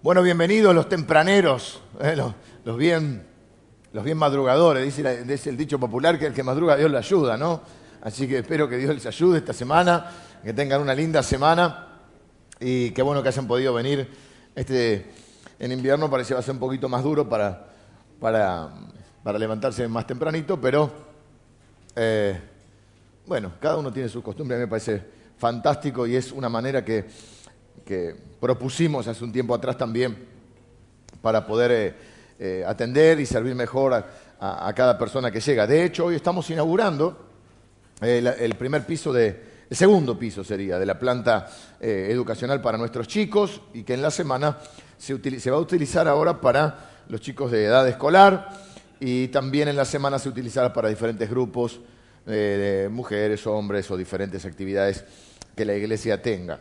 Bueno, bienvenidos los tempraneros, eh, los, bien, los bien madrugadores. Dice, el dicho popular que el que madruga Dios le ayuda, ¿no? Así que espero que Dios les ayude esta semana, que tengan una linda semana y qué bueno que hayan podido venir. Este, en invierno parecía va a ser un poquito más duro para, para, para levantarse más tempranito, pero eh, bueno, cada uno tiene sus costumbres, a mí me parece fantástico y es una manera que, que propusimos hace un tiempo atrás también para poder eh, eh, atender y servir mejor a, cada persona que llega. De hecho, hoy estamos inaugurando eh, el primer piso de, el segundo piso sería, de la planta educacional para nuestros chicos y que en la semana se, va a utilizar ahora para los chicos de edad escolar y también en la semana se utilizará para diferentes grupos de mujeres, hombres o diferentes actividades que la iglesia tenga.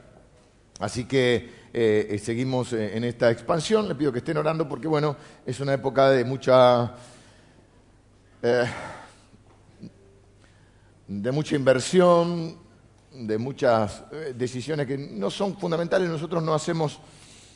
Así que eh, eh, seguimos eh, en esta expansión. Le pido que estén orando porque, bueno, es una época de mucha, de mucha inversión, de muchas decisiones que no son fundamentales. Nosotros no hacemos,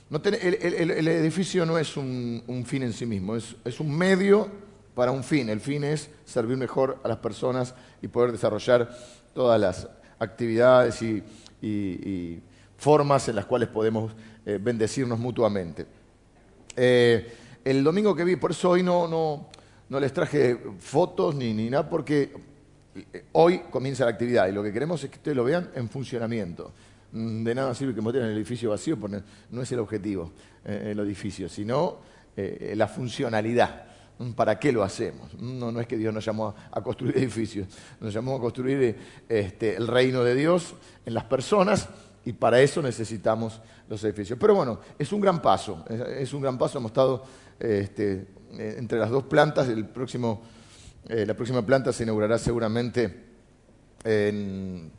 el, edificio no es un, fin en sí mismo, es, un medio para un fin. El fin es servir mejor a las personas y poder desarrollar todas las actividades y formas en las cuales podemos eh, bendecirnos mutuamente. Eh, el domingo que vi, por eso hoy no, no, no les traje fotos ni, ni nada, porque eh, hoy comienza la actividad y lo que queremos es que ustedes lo vean en funcionamiento. Mm, De nada sirve que mantengan el edificio vacío, porque no es el objetivo el edificio, sino la funcionalidad. Mm, ¿Para qué lo hacemos? Mm, No, no es que Dios nos llamó a, construir edificios, nos llamó a construir este, el reino de Dios en las personas y para eso necesitamos los edificios. Pero bueno, es un gran paso, es, un gran paso. Hemos estado este, eh, entre las dos plantas, eh, la próxima planta se inaugurará seguramente en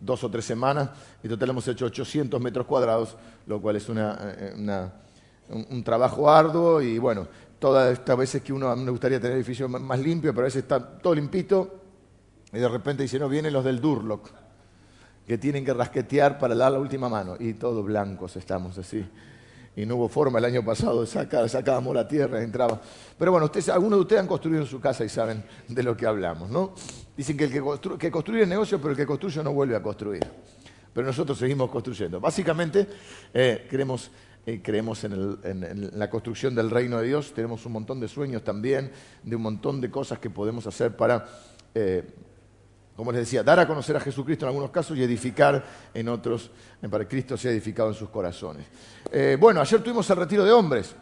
dos o tres semanas y total hemos hecho 800 metros cuadrados, lo cual es una, eh, un, trabajo arduo y bueno, todas estas veces que uno a me gustaría tener edificios más limpios, pero a veces está todo limpito y de repente dice, no, vienen los del Durlock que tienen que rasquetear para dar la última mano. Y todos blancos estamos así. Y no hubo forma el año pasado, de sacar, sacábamos la tierra, entraba. Pero bueno, ustedes, algunos de ustedes han construido en su casa y saben de lo que hablamos, ¿no? Dicen que el que, constru- que construye es negocio, pero el que construye no vuelve a construir. Pero nosotros seguimos construyendo. Básicamente, eh, creemos, eh, el- en la construcción del reino de Dios. Tenemos un montón de sueños también, de un montón de cosas que podemos hacer para eh, como les decía, dar a conocer a Jesucristo en algunos casos y edificar en otros, para que Cristo sea edificado en sus corazones. Eh, bueno, ayer tuvimos el retiro de hombres,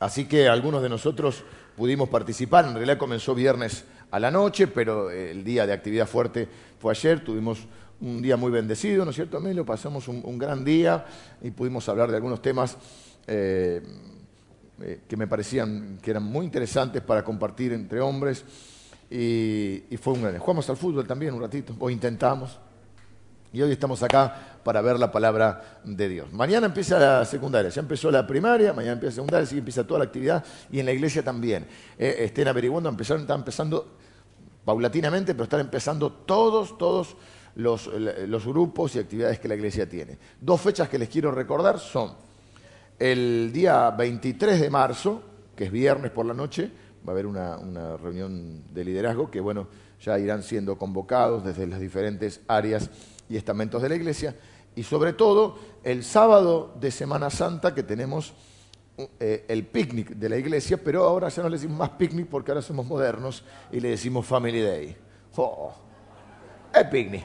así que algunos de nosotros pudimos participar. En realidad comenzó viernes a la noche, pero eh, el día de actividad fuerte fue ayer. Tuvimos un día muy bendecido, ¿no es cierto, Emilio? Pasamos un, gran día y pudimos hablar de algunos temas. eh, que me parecían que eran muy interesantes para compartir entre hombres y, fue un gran... Jugamos al fútbol también un ratito, o intentamos, y hoy estamos acá para ver la palabra de Dios. Mañana empieza la secundaria, ya empezó la primaria, mañana empieza la secundaria, sí empieza toda la actividad, y en la iglesia también. Eh, estén averiguando, empezaron, están empezando paulatinamente, pero están empezando todos, todos los, los grupos y actividades que la iglesia tiene. Dos fechas que les quiero recordar son el día 23 de marzo, que es viernes por la noche, va a haber una, reunión de liderazgo que, bueno, ya irán siendo convocados desde las diferentes áreas y estamentos de la iglesia. Y sobre todo, el sábado de Semana Santa que tenemos eh, el picnic de la iglesia, pero ahora ya no le decimos más picnic porque ahora somos modernos y le decimos Family Day. ¡Oh! El picnic.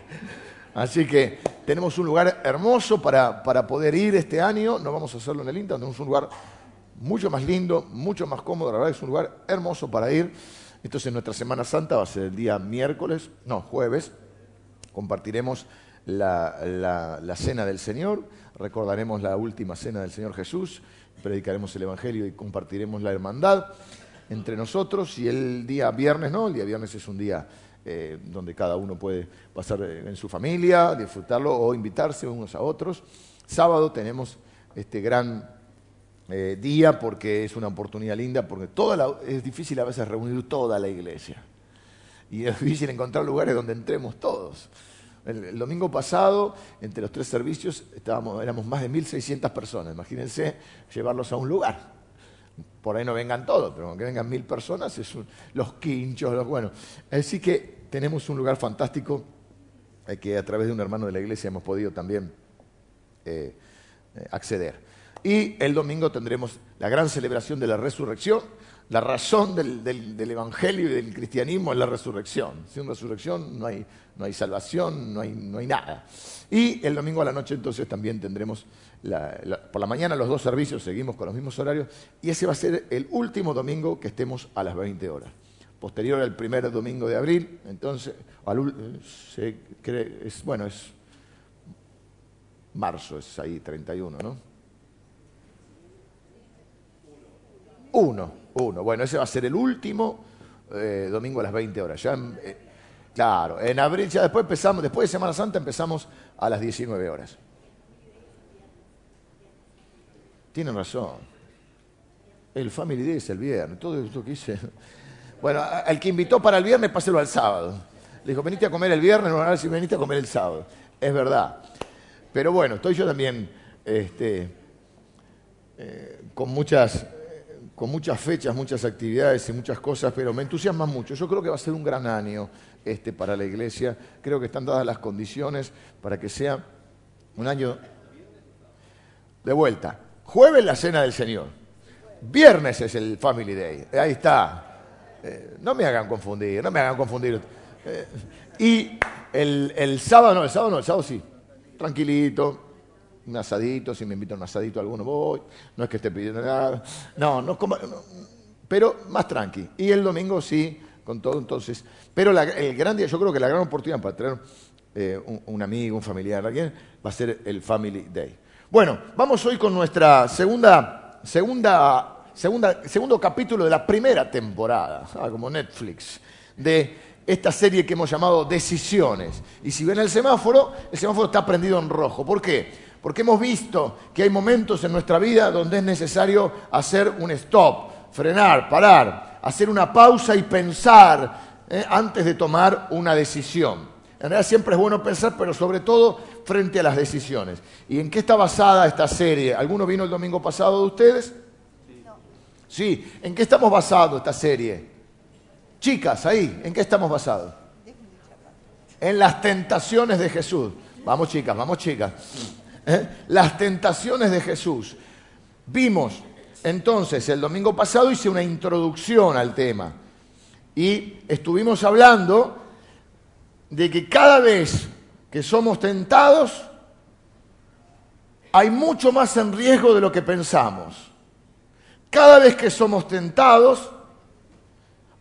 Así que tenemos un lugar hermoso para, poder ir este año. No vamos a hacerlo en el Inter, tenemos un lugar mucho más lindo, mucho más cómodo. La verdad es un lugar hermoso para ir. Entonces nuestra Semana Santa va a ser el día miércoles, no, jueves. Compartiremos la, la- cena del Señor, recordaremos la última cena del Señor Jesús, predicaremos el Evangelio y compartiremos la hermandad entre nosotros. Y el día viernes, no, el día viernes es un día eh, donde cada uno puede pasar eh, en su familia, disfrutarlo o invitarse unos a otros. Sábado tenemos este gran eh, día porque es una oportunidad linda, porque toda la- es difícil a veces reunir toda la iglesia. Y es difícil encontrar lugares donde entremos todos. El, domingo pasado, entre los tres servicios, estábamos, éramos más de 1.600 personas. Imagínense llevarlos a un lugar. Por ahí no vengan todos, pero aunque vengan mil personas, es los quinchos, los bueno. Así que tenemos un lugar fantástico eh, que a través de un hermano de la iglesia hemos podido también eh, eh, acceder. Y el domingo tendremos la gran celebración de la resurrección. La razón del, evangelio y del cristianismo es la resurrección. Sin resurrección no hay, no hay salvación, no hay, no hay, nada. Y el domingo a la noche entonces también tendremos, por la mañana los dos servicios, seguimos con los mismos horarios, y ese va a ser el último domingo que estemos a las 20 horas. Posterior al primer domingo de abril, entonces, cree, es, bueno, es marzo, es ahí 31, ¿no? Uno, uno. Bueno, ese va a ser el último eh, domingo a las 20 horas. Ya, eh, claro, en abril, ya después empezamos, después de Semana Santa empezamos a las 19 horas. Tienen razón. El Family Day es el viernes, todo esto que hice. Bueno, al que invitó para el viernes, páselo al sábado. Le dijo, venite a comer el viernes, no si veniste a comer el sábado. Es verdad. Pero bueno, estoy yo también este, eh, con muchas con muchas fechas, muchas actividades y muchas cosas, pero me entusiasma mucho. Yo creo que va a ser un gran año este para la iglesia. Creo que están dadas las condiciones para que sea un año de vuelta. Jueves la cena del Señor. Viernes es el Family Day. Ahí está. Eh, no me hagan confundir, no me hagan confundir. Eh, y el, el sábado no, el sábado no, el sábado sí. Tranquilito, un asadito, si me invitan un asadito alguno voy, no es que esté pidiendo nada, no, no, pero más tranqui. Y el domingo sí, con todo entonces, pero el gran día, yo creo que la gran oportunidad para traer eh, un, amigo, un familiar, alguien, va a ser el Family Day. Bueno, vamos hoy con nuestra segunda, segunda, segunda, segundo capítulo de la primera temporada, ah, como Netflix, de esta serie que hemos llamado Decisiones. Y si ven el semáforo, el semáforo está prendido en rojo. ¿Por qué? Porque hemos visto que hay momentos en nuestra vida donde es necesario hacer un stop, frenar, parar, hacer una pausa y pensar eh, antes de tomar una decisión. En realidad siempre es bueno pensar, pero sobre todo frente a las decisiones. ¿Y en qué está basada esta serie? ¿Alguno vino el domingo pasado de ustedes? Sí. ¿En qué estamos basados esta serie? Chicas, ahí, ¿en qué estamos basados? En las tentaciones de Jesús. Vamos chicas, vamos chicas. ¿Eh? las tentaciones de Jesús. Vimos entonces el domingo pasado hice una introducción al tema y estuvimos hablando de que cada vez que somos tentados hay mucho más en riesgo de lo que pensamos. Cada vez que somos tentados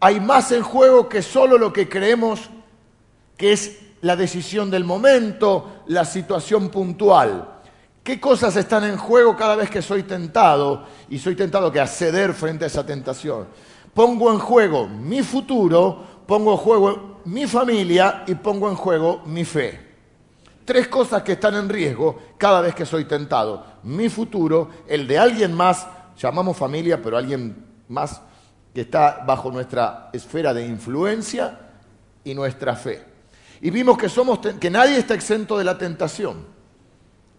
hay más en juego que solo lo que creemos que es la decisión del momento, la situación puntual. ¿Qué cosas están en juego cada vez que soy tentado y soy tentado que acceder frente a esa tentación? Pongo en juego mi futuro, pongo en juego mi familia y pongo en juego mi fe. Tres cosas que están en riesgo cada vez que soy tentado. Mi futuro, el de alguien más, llamamos familia, pero alguien más que está bajo nuestra esfera de influencia y nuestra fe. Y vimos que, somos, que nadie está exento de la tentación.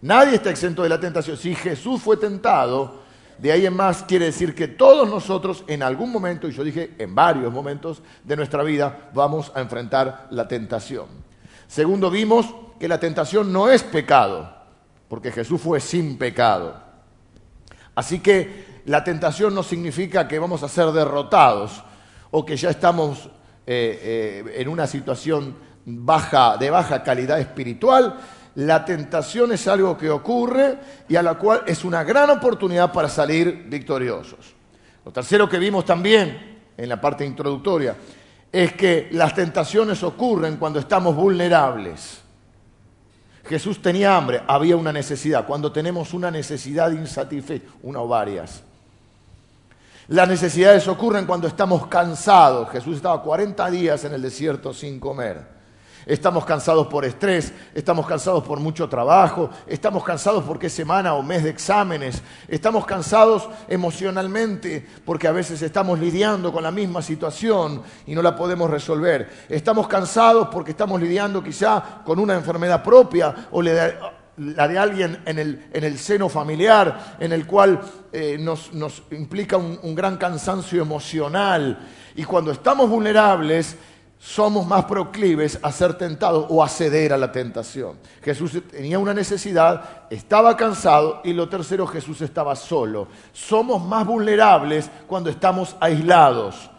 Nadie está exento de la tentación. Si Jesús fue tentado, de ahí en más quiere decir que todos nosotros en algún momento, y yo dije en varios momentos de nuestra vida, vamos a enfrentar la tentación. Segundo, vimos que la tentación no es pecado, porque Jesús fue sin pecado. Así que la tentación no significa que vamos a ser derrotados o que ya estamos eh, eh, en una situación baja, de baja calidad espiritual, la tentación es algo que ocurre y a la cual es una gran oportunidad para salir victoriosos. Lo tercero que vimos también en la parte introductoria es que las tentaciones ocurren cuando estamos vulnerables. Jesús tenía hambre, había una necesidad. Cuando tenemos una necesidad insatisfecha, una o varias. Las necesidades ocurren cuando estamos cansados. Jesús estaba 40 días en el desierto sin comer. Estamos cansados por estrés, estamos cansados por mucho trabajo, estamos cansados porque es semana o mes de exámenes, estamos cansados emocionalmente porque a veces estamos lidiando con la misma situación y no la podemos resolver. Estamos cansados porque estamos lidiando quizá con una enfermedad propia o la de alguien en el, seno familiar, en el cual eh, nos, implica un gran cansancio emocional. Y cuando estamos vulnerables, somos más proclives a ser tentados o a ceder a la tentación. Jesús tenía una necesidad, estaba cansado y lo tercero, Jesús estaba solo. Somos más vulnerables cuando estamos aislados.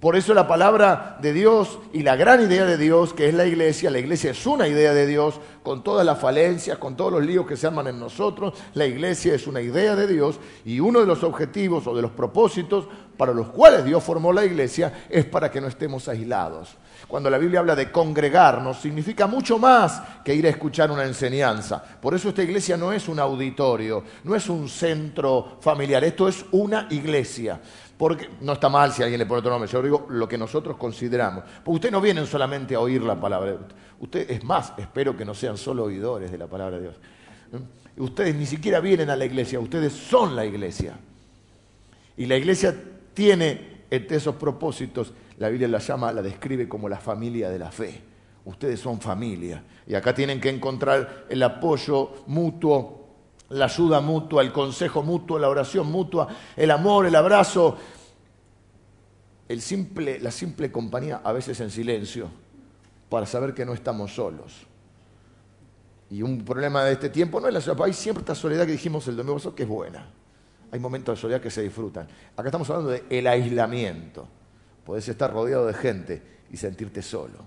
Por eso la palabra de Dios y la gran idea de Dios, que es la iglesia, la iglesia es una idea de Dios, con todas las falencias, con todos los líos que se arman en nosotros, la iglesia es una idea de Dios y uno de los objetivos o de los propósitos para los cuales Dios formó la iglesia es para que no estemos aislados. Cuando la Biblia habla de congregarnos, significa mucho más que ir a escuchar una enseñanza. Por eso esta iglesia no es un auditorio, no es un centro familiar, esto es una iglesia. Porque no está mal si alguien le pone otro nombre, yo digo lo que nosotros consideramos. Porque ustedes no vienen solamente a oír la palabra. Ustedes, es más, espero que no sean solo oidores de la palabra de Dios. ¿Mm? Ustedes ni siquiera vienen a la iglesia, ustedes son la iglesia. Y la iglesia tiene entre esos propósitos, la Biblia la llama, la describe como la familia de la fe. Ustedes son familia. Y acá tienen que encontrar el apoyo mutuo la ayuda mutua, el consejo mutuo, la oración mutua, el amor, el abrazo, el simple, la simple compañía, a veces en silencio, para saber que no estamos solos. Y un problema de este tiempo no es la soledad, hay cierta soledad que dijimos el domingo que es buena. Hay momentos de soledad que se disfrutan. Acá estamos hablando del el aislamiento. Podés estar rodeado de gente y sentirte solo.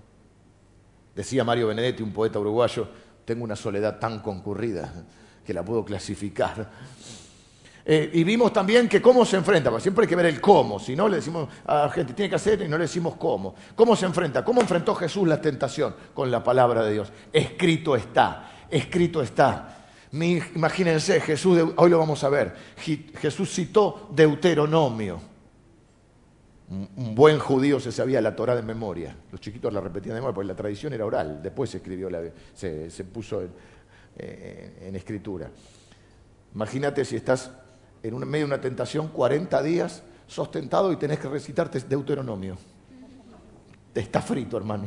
Decía Mario Benedetti, un poeta uruguayo, tengo una soledad tan concurrida que la puedo clasificar. Eh, y vimos también que cómo se enfrenta, porque siempre hay que ver el cómo, si no le decimos a la gente tiene que hacer y no le decimos cómo. ¿Cómo se enfrenta? ¿Cómo enfrentó Jesús la tentación? Con la palabra de Dios. Escrito está, escrito está. imagínense, Jesús, hoy lo vamos a ver, Jesús citó Deuteronomio. Un buen judío se sabía la Torah de memoria. Los chiquitos la repetían de memoria porque la tradición era oral. Después se escribió, la, se, se puso eh, en escritura. Imagínate si estás en medio de una tentación 40 días sostentado y tenés que recitarte Deuteronomio. Te está frito, hermano.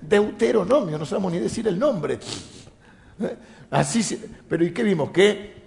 Deuteronomio, no sabemos ni decir el nombre. ¿Eh? Así, pero ¿y qué vimos? Que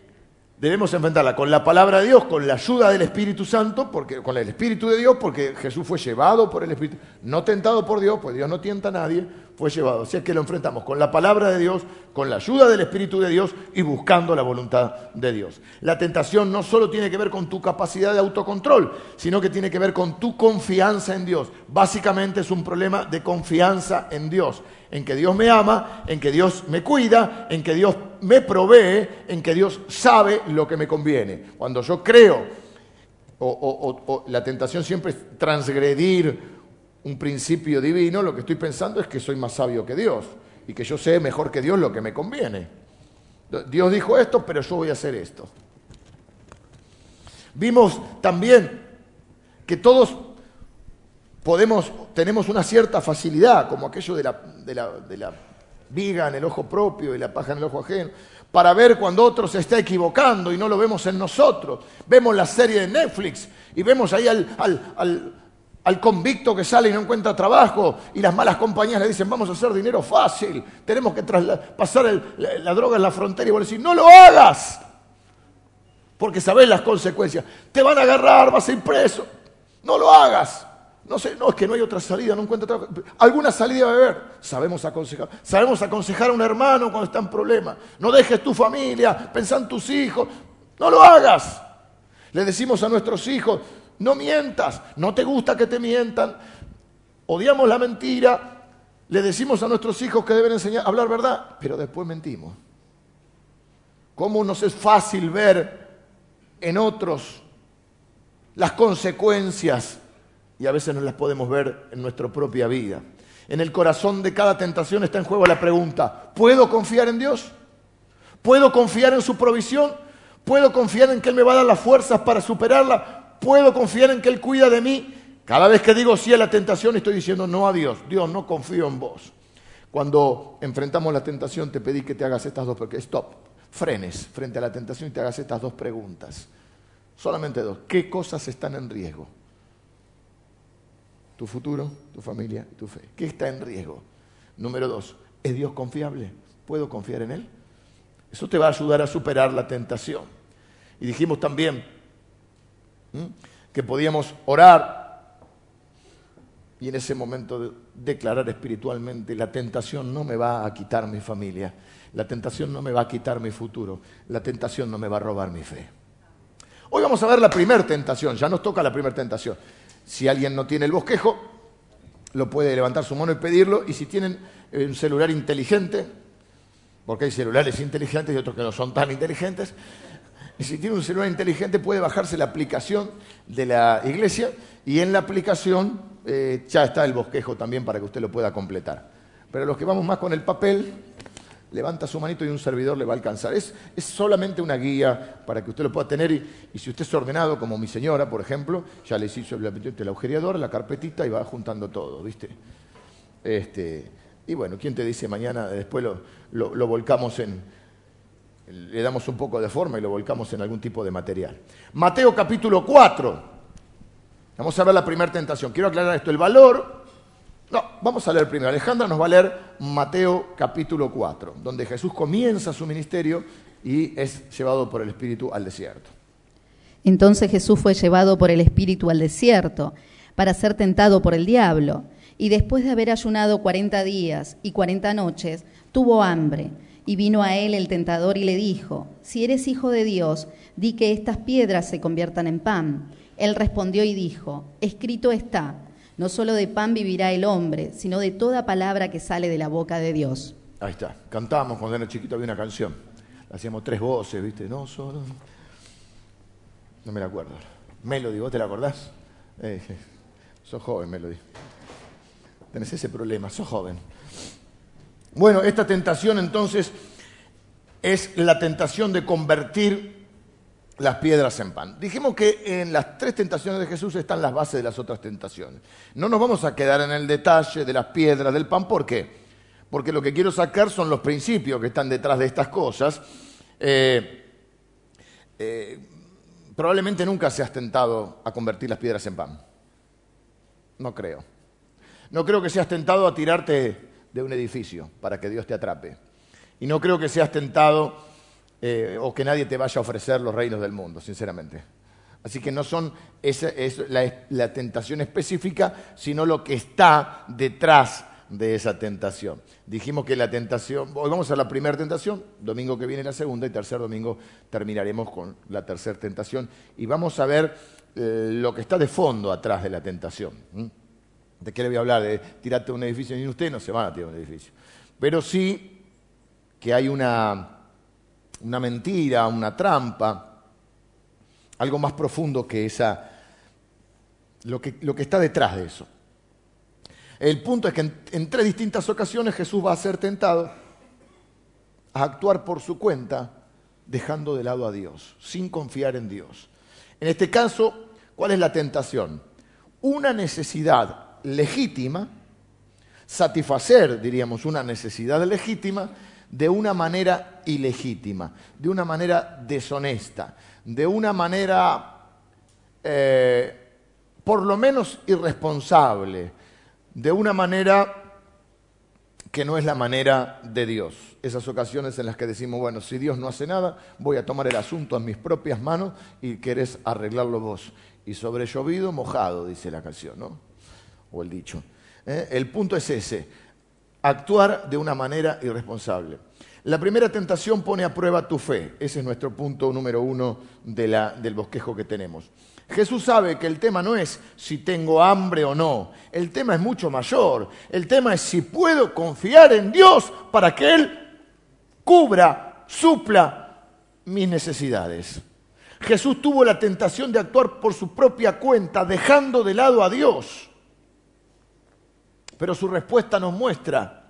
debemos enfrentarla con la palabra de Dios, con la ayuda del Espíritu Santo, porque, con el Espíritu de Dios, porque Jesús fue llevado por el Espíritu, no tentado por Dios, pues Dios no tienta a nadie, fue llevado. Así es que lo enfrentamos con la palabra de Dios, con la ayuda del Espíritu de Dios y buscando la voluntad de Dios. La tentación no solo tiene que ver con tu capacidad de autocontrol, sino que tiene que ver con tu confianza en Dios. Básicamente es un problema de confianza en Dios, en que Dios me ama, en que Dios me cuida, en que Dios me provee, en que Dios sabe lo que me conviene. Cuando yo creo, o, la tentación siempre es transgredir un principio divino, lo que estoy pensando es que soy más sabio que Dios y que yo sé mejor que Dios lo que me conviene. Dios dijo esto, pero yo voy a hacer esto. Vimos también que todos podemos, tenemos una cierta facilidad, como aquello de la, la, la viga en el ojo propio y la paja en el ojo ajeno, para ver cuando otro se está equivocando y no lo vemos en nosotros. Vemos la serie de Netflix y vemos ahí al, convicto que sale y no encuentra trabajo y las malas compañías le dicen vamos a hacer dinero fácil, tenemos que pasar la, droga en la frontera y vos decís no lo hagas, porque sabés las consecuencias, te van a agarrar, vas a ir preso, no lo hagas. No sé, no, es que no hay otra salida, no encuentra trabajo. Alguna salida va a haber. Sabemos aconsejar. Sabemos aconsejar a un hermano cuando está en problema. No dejes tu familia, pensá en tus hijos. No lo hagas. Le decimos a nuestros hijos, no mientas, no te gusta que te mientan, odiamos la mentira, le decimos a nuestros hijos que deben enseñar a hablar verdad, pero después mentimos. ¿Cómo nos es fácil ver en otros las consecuencias y a veces no las podemos ver en nuestra propia vida? En el corazón de cada tentación está en juego la pregunta, ¿puedo confiar en Dios? ¿Puedo confiar en su provisión? ¿Puedo confiar en que Él me va a dar las fuerzas para superarla? puedo confiar en que Él cuida de mí Cada vez que digo sí a la tentación estoy diciendo no a Dios. Dios, no confío en vos. Cuando enfrentamos la tentación te pedí que te hagas estas dos, porque stop, frenes frente a la tentación y te hagas estas dos preguntas. Solamente dos. ¿Qué cosas están en riesgo? Tu futuro, tu familia y tu fe. ¿Qué está en riesgo? Número dos, ¿es Dios confiable? ¿Puedo confiar en Él? Eso te va a ayudar a superar la tentación. Y dijimos también que podíamos orar y en ese momento declarar espiritualmente, la tentación no me va a quitar mi familia, la tentación no me va a quitar mi futuro, la tentación no me va a robar mi fe. Hoy vamos a ver la primera tentación, ya nos toca la primera tentación. Si alguien no tiene el bosquejo, lo puede levantar su mano y pedirlo, y si tienen un celular inteligente, porque hay celulares inteligentes y otros que no son tan inteligentes, y si tiene un celular inteligente puede bajarse la aplicación de la iglesia y en la aplicación eh, ya está el bosquejo también para que usted lo pueda completar. Pero los que vamos más con el papel, levanta su manito y un servidor le va a alcanzar. Es, solamente una guía para que usted lo pueda tener y, si usted es ordenado, como mi señora, por ejemplo, ya le hizo el agujereador, la carpetita y va juntando todo, ¿viste? Este, y bueno, ¿quién te dice mañana, después lo volcamos en, le damos un poco de forma y lo volcamos en algún tipo de material. Mateo capítulo 4. Vamos a ver la primera tentación. Quiero aclarar esto. El valor... No, vamos a leer primero. Alejandra nos va a leer Mateo capítulo 4, donde Jesús comienza su ministerio y es llevado por el Espíritu al desierto. Entonces Jesús fue llevado por el Espíritu al desierto para ser tentado por el diablo. Y después de haber ayunado cuarenta días y cuarenta noches, tuvo hambre. Y vino a él el tentador y le dijo, si eres hijo de Dios, di que estas piedras se conviertan en pan. Él respondió y dijo, escrito está, no solo de pan vivirá el hombre, sino de toda palabra que sale de la boca de Dios. Ahí está, cantábamos cuando era chiquito, había una canción, hacíamos tres voces, ¿viste? No solo... No me la acuerdo. Melody, ¿vos te la acordás? Eh, sos joven, Melody. Tenés ese problema, sos joven. Bueno, esta tentación entonces es la tentación de convertir las piedras en pan. Dijimos que en las tres tentaciones de Jesús están las bases de las otras tentaciones. No nos vamos a quedar en el detalle de las piedras del pan. ¿Por qué? Porque lo que quiero sacar son los principios que están detrás de estas cosas. Eh, eh, probablemente nunca seas tentado a convertir las piedras en pan. No creo. No creo que seas tentado a tirarte de un edificio para que Dios te atrape. Y no creo que seas tentado eh, o que nadie te vaya a ofrecer los reinos del mundo, sinceramente. Así que no son esa, es la, tentación específica, sino lo que está detrás de esa tentación. Dijimos que la tentación, hoy vamos a la primera tentación, domingo que viene la segunda y tercer domingo terminaremos con la tercera tentación y vamos a ver eh, lo que está de fondo atrás de la tentación. ¿De qué le voy a hablar? De tirarte un edificio, ni usted no se van a tirar un edificio. Pero sí que hay una, una mentira, una trampa, algo más profundo que esa, lo que, lo que está detrás de eso. El punto es que en, en, tres distintas ocasiones Jesús va a ser tentado a actuar por su cuenta, dejando de lado a Dios, sin confiar en Dios. En este caso, ¿cuál es la tentación? Una necesidad legítima, satisfacer, diríamos, una necesidad legítima de una manera ilegítima, de una manera deshonesta, de una manera eh, por lo menos irresponsable, de una manera que no es la manera de Dios. Esas ocasiones en las que decimos, bueno, si Dios no hace nada, voy a tomar el asunto en mis propias manos y querés arreglarlo vos. Y sobre llovido, mojado, dice la canción, ¿no? o el dicho. ¿eh? El punto es ese, actuar de una manera irresponsable. La primera tentación pone a prueba tu fe. Ese es nuestro punto número uno del bosquejo que tenemos. Jesús sabe que el tema no es si tengo hambre o no. El tema es mucho mayor. El tema es si puedo confiar en Dios para que Él cubra, supla mis necesidades. Jesús tuvo la tentación de actuar por su propia cuenta, dejando de lado a Dios. Pero su respuesta nos muestra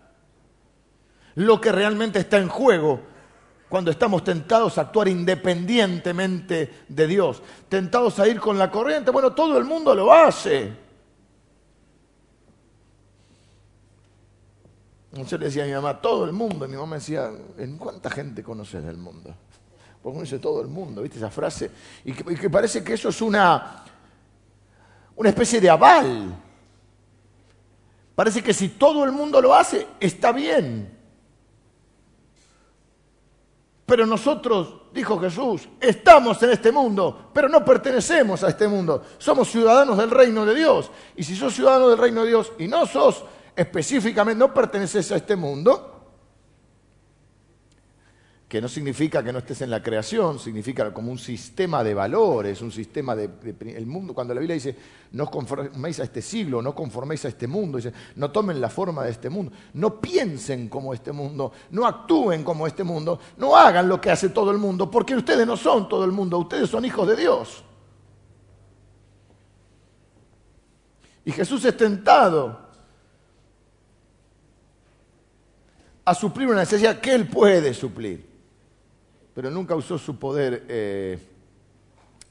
lo que realmente está en juego cuando estamos tentados a actuar independientemente de Dios, tentados a ir con la corriente. Bueno, todo el mundo lo hace. Yo le decía a mi mamá, todo el mundo. Y mi mamá me decía, ¿en cuánta gente conoces del mundo? Porque uno dice todo el mundo, ¿viste esa frase? Y que, y que parece que eso es una, una especie de aval Parece que si todo el mundo lo hace, está bien. Pero nosotros, dijo Jesús, estamos en este mundo, pero no pertenecemos a este mundo. Somos ciudadanos del reino de Dios. Y si sos ciudadano del reino de Dios y no sos específicamente, no perteneces a este mundo, que no significa que no estés en la creación, significa como un sistema de valores, un sistema de, el mundo. Cuando la Biblia dice, no os conforméis a este siglo, no conforméis a este mundo, dice, no tomen la forma de este mundo, no piensen como este mundo, no actúen como este mundo, no hagan lo que hace todo el mundo, porque ustedes no son todo el mundo, ustedes son hijos de Dios. Y Jesús es tentado a suplir una necesidad que Él puede suplir pero nunca usó su poder, eh,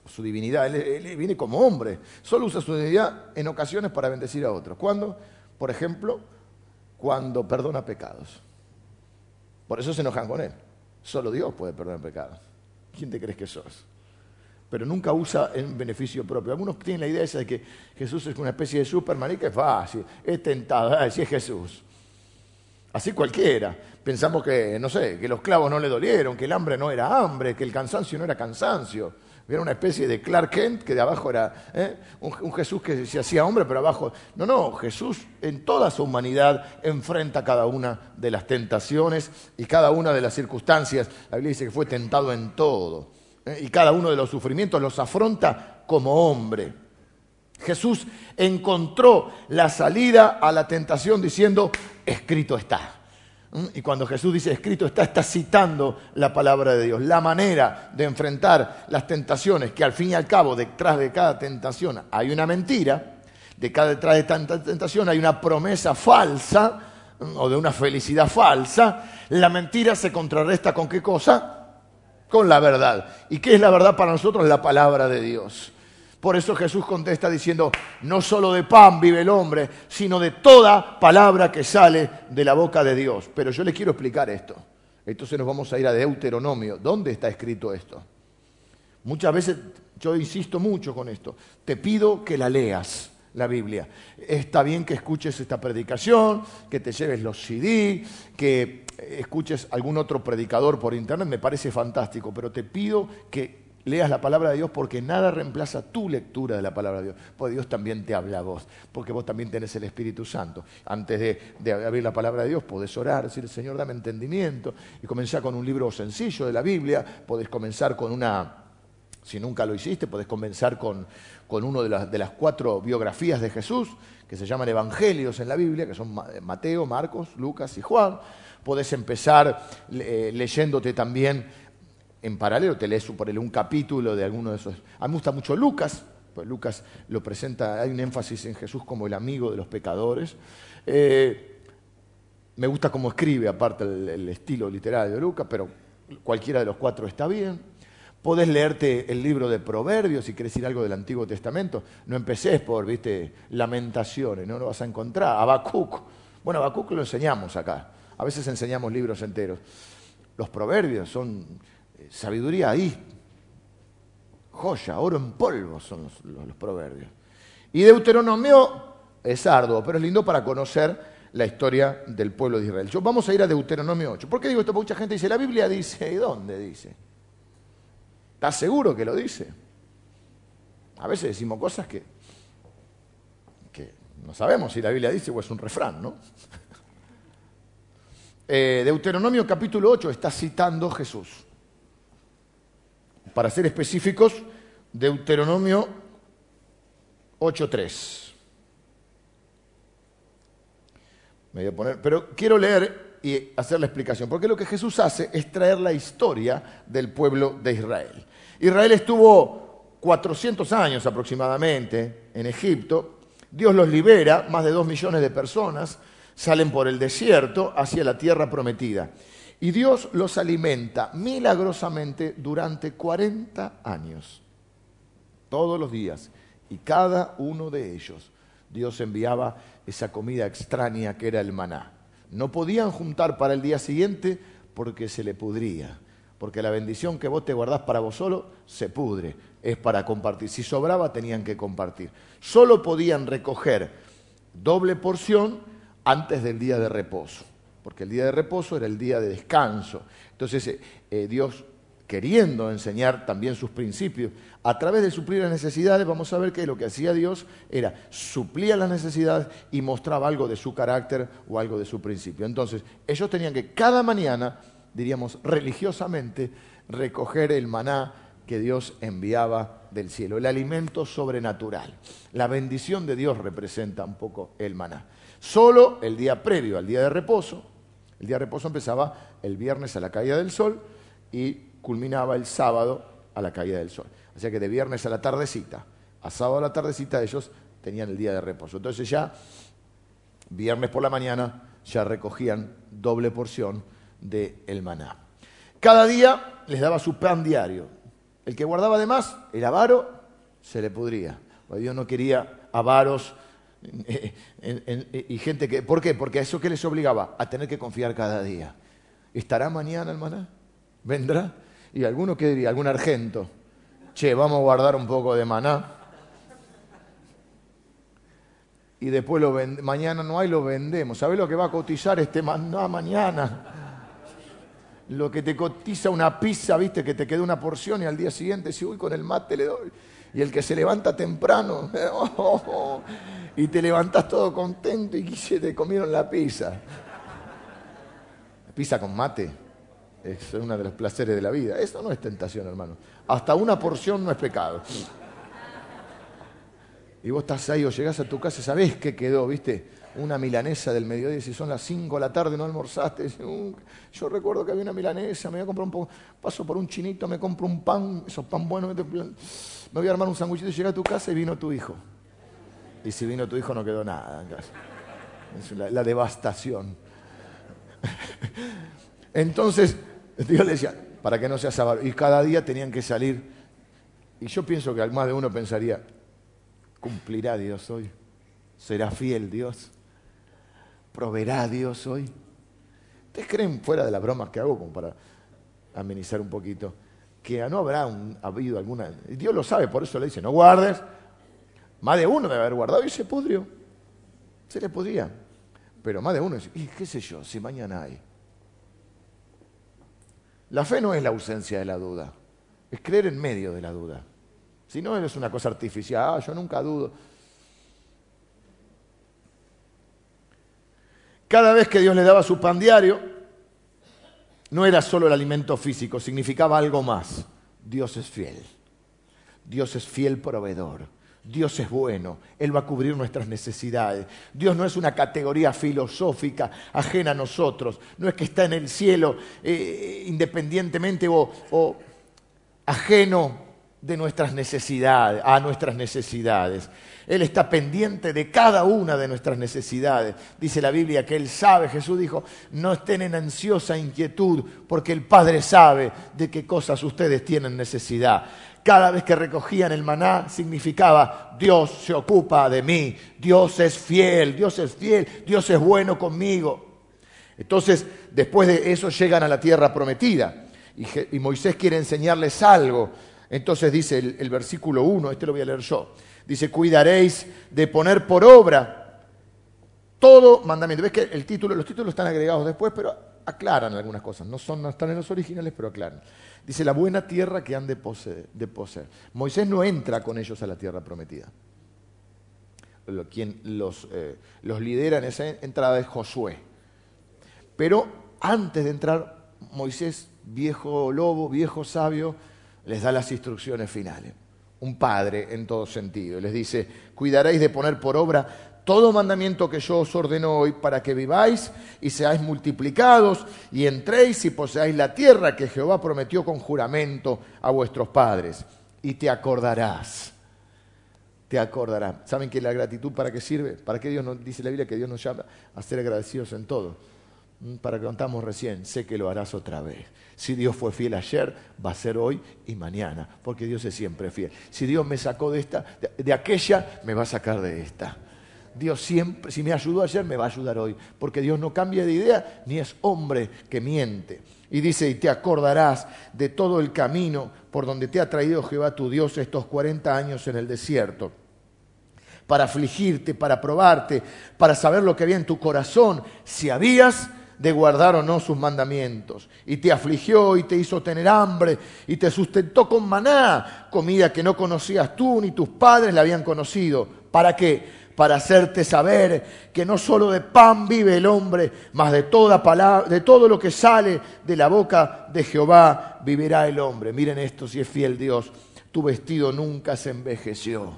su divinidad. Él, viene como hombre, solo usa su divinidad en ocasiones para bendecir a otros. ¿Cuándo? Por ejemplo, cuando perdona pecados. Por eso se enojan con él. Solo Dios puede perdonar pecados. ¿Quién te crees que sos? Pero nunca usa en beneficio propio. Algunos tienen la idea esa de que Jesús es una especie de Superman y que es fácil, es tentado, así es Jesús. Así cualquiera. Pensamos que, no sé, que los clavos no le dolieron, que el hambre no era hambre, que el cansancio no era cansancio. Era una especie de Clark Kent que de abajo era ¿eh? un, Jesús que se hacía hombre, pero abajo. No, no, Jesús en toda su humanidad enfrenta cada una de las tentaciones y cada una de las circunstancias. La Biblia dice que fue tentado en todo. ¿eh? Y cada uno de los sufrimientos los afronta como hombre. Jesús encontró la salida a la tentación diciendo, escrito está. ¿Mm? Y cuando Jesús dice escrito está, está citando la palabra de Dios. La manera de enfrentar las tentaciones, que al fin y al cabo detrás de cada tentación hay una mentira, de cada detrás de tanta tentación hay una promesa falsa ¿mm? o de una felicidad falsa, la mentira se contrarresta con qué cosa? Con la verdad. ¿Y qué es la verdad para nosotros? La palabra de Dios. Por eso Jesús contesta diciendo, no solo de pan vive el hombre, sino de toda palabra que sale de la boca de Dios. Pero yo le quiero explicar esto. Entonces nos vamos a ir a Deuteronomio. ¿Dónde está escrito esto? Muchas veces yo insisto mucho con esto. Te pido que la leas, la Biblia. Está bien que escuches esta predicación, que te lleves los CD, que escuches algún otro predicador por internet, me parece fantástico, pero te pido que leas la palabra de Dios porque nada reemplaza tu lectura de la palabra de Dios. Porque Dios también te habla a vos, porque vos también tenés el Espíritu Santo. Antes de, abrir la palabra de Dios podés orar, decir, Señor, dame entendimiento, y comenzar con un libro sencillo de la Biblia, podés comenzar con una... Si nunca lo hiciste, podés comenzar con, con una de las, de las cuatro biografías de Jesús, que se llaman evangelios en la Biblia, que son Mateo, Marcos, Lucas y Juan. Podés empezar eh, leyéndote también en paralelo te lees un capítulo de alguno de esos. A mí me gusta mucho Lucas, pues Lucas lo presenta, hay un énfasis en Jesús como el amigo de los pecadores. Eh, me gusta cómo escribe, aparte el, estilo literario de Lucas, pero cualquiera de los cuatro está bien. Podés leerte el libro de Proverbios si querés ir algo del Antiguo Testamento. No empecés por, viste, lamentaciones, no lo vas a encontrar. Habacuc. Bueno, Habacuc lo enseñamos acá. A veces enseñamos libros enteros. Los proverbios son sabiduría ahí. Joya, oro en polvo son los, proverbios. Y Deuteronomio es arduo, pero es lindo para conocer la historia del pueblo de Israel. Yo, vamos a ir a Deuteronomio 8. ¿Por qué digo esto? Porque mucha gente dice, la Biblia dice, ¿y dónde dice? ¿Estás seguro que lo dice? A veces decimos cosas que, no sabemos si la Biblia dice o es un refrán, ¿no? Eh, Deuteronomio capítulo 8 está citando Jesús para ser específicos, Deuteronomio 8.3. Me voy a poner, pero quiero leer y hacer la explicación, porque lo que Jesús hace es traer la historia del pueblo de Israel. Israel estuvo 400 años aproximadamente en Egipto, Dios los libera, más de dos millones de personas salen por el desierto hacia la tierra prometida. Y Dios los alimenta milagrosamente durante 40 años, todos los días. Y cada uno de ellos, Dios enviaba esa comida extraña que era el maná. No podían juntar para el día siguiente porque se le pudría. Porque la bendición que vos te guardás para vos solo se pudre. Es para compartir. Si sobraba, tenían que compartir. Solo podían recoger doble porción antes del día de reposo. Porque el día de reposo era el día de descanso. Entonces, eh, eh, Dios queriendo enseñar también sus principios, a través de suplir las necesidades, vamos a ver que lo que hacía Dios era suplía las necesidades y mostraba algo de su carácter o algo de su principio. Entonces, ellos tenían que cada mañana, diríamos religiosamente, recoger el maná que Dios enviaba del cielo, el alimento sobrenatural. La bendición de Dios representa un poco el maná. Solo el día previo al día de reposo, el día de reposo empezaba el viernes a la caída del sol y culminaba el sábado a la caída del sol. O sea que de viernes a la tardecita, a sábado a la tardecita ellos tenían el día de reposo. Entonces ya, viernes por la mañana, ya recogían doble porción del el maná. Cada día les daba su pan diario. El que guardaba de más, el avaro, se le pudría. Dios no quería avaros y gente que... ¿Por qué? Porque a eso que les obligaba a tener que confiar cada día. ¿Estará mañana el maná? ¿Vendrá? Y alguno que diría, algún argento, che, vamos a guardar un poco de maná. Y después lo mañana no hay, lo vendemos. ¿Sabés lo que va a cotizar este maná mañana? Lo que te cotiza una pizza, viste, que te queda una porción y al día siguiente, si uy, con el mate le doy. Y el que se levanta temprano, y te levantas todo contento y se te comieron la pizza. Pizza con mate. Es uno de los placeres de la vida. Eso no es tentación, hermano. Hasta una porción no es pecado. Y vos estás ahí o llegás a tu casa, ¿sabés qué quedó? ¿Viste? Una milanesa del mediodía, si son las 5 de la tarde no almorzaste. Yo recuerdo que había una milanesa, me voy a comprar un poco, paso por un chinito, me compro un pan, esos pan buenos, me voy a armar un sanguchito y llega a tu casa y vino tu hijo. Y si vino tu hijo no quedó nada en casa. Es la, la devastación. Entonces, Dios le decía, para que no seas avaro. Y cada día tenían que salir. Y yo pienso que más de uno pensaría, ¿cumplirá Dios hoy? ¿Será fiel Dios? ¿Proveerá Dios hoy? ¿Ustedes creen, fuera de las bromas que hago, como para amenizar un poquito, que no habrá habido alguna... Dios lo sabe, por eso le dice, no guardes. Más de uno debe haber guardado y se pudrió. Se le podría. Pero más de uno dice, ¿y qué sé yo, si mañana hay? La fe no es la ausencia de la duda, es creer en medio de la duda. Si no, es una cosa artificial, ah, yo nunca dudo. Cada vez que Dios le daba su pan diario, no era solo el alimento físico, significaba algo más. Dios es fiel. Dios es fiel proveedor. Dios es bueno, Él va a cubrir nuestras necesidades. Dios no es una categoría filosófica ajena a nosotros, no es que está en el cielo eh, independientemente o, o ajeno de nuestras necesidades, a nuestras necesidades. Él está pendiente de cada una de nuestras necesidades. Dice la Biblia que Él sabe, Jesús dijo, no estén en ansiosa inquietud, porque el Padre sabe de qué cosas ustedes tienen necesidad. Cada vez que recogían el maná significaba, Dios se ocupa de mí, Dios es fiel, Dios es fiel, Dios es bueno conmigo. Entonces, después de eso llegan a la tierra prometida y, Moisés quiere enseñarles algo. Entonces dice el, versículo 1, este lo voy a leer yo. Dice, cuidaréis de poner por obra todo mandamiento. ¿Ves que el título, los títulos están agregados después, pero aclaran algunas cosas. No, son, están en los originales, pero aclaran. Dice, la buena tierra que han de poseer, Moisés no entra con ellos a la tierra prometida. Quien los, eh, los lidera en esa entrada es Josué. Pero antes de entrar, Moisés, viejo lobo, viejo sabio, les da las instrucciones finales. Un padre en todo sentido. Les dice, cuidaréis de poner por obra todo mandamiento que yo os ordeno hoy para que viváis y seáis multiplicados y entréis y poseáis la tierra que Jehová prometió con juramento a vuestros padres. Y te acordarás, te acordarás. ¿Saben que la gratitud para qué sirve? ¿Para qué Dios nos dice la Biblia que Dios nos llama a ser agradecidos en todo? Mm, para que contamos recién, sé que lo harás otra vez. Si Dios fue fiel ayer, va a ser hoy y mañana, porque Dios es siempre fiel. Si Dios me sacó de esta, de aquella, me va a sacar de esta Dios siempre, si me ayudó ayer, me va a ayudar hoy, porque Dios no cambia de idea ni es hombre que miente. Y dice, y te acordarás de todo el camino por donde te ha traído Jehová tu Dios estos 40 años en el desierto, para afligirte, para probarte, para saber lo que había en tu corazón, si habías de guardar o no sus mandamientos. Y te afligió y te hizo tener hambre y te sustentó con maná, comida que no conocías tú ni tus padres la habían conocido. ¿Para qué? Para hacerte saber que no solo de pan vive el hombre, mas de toda palabra, de todo lo que sale de la boca de Jehová vivirá el hombre. Miren esto, si es fiel Dios, tu vestido nunca se envejeció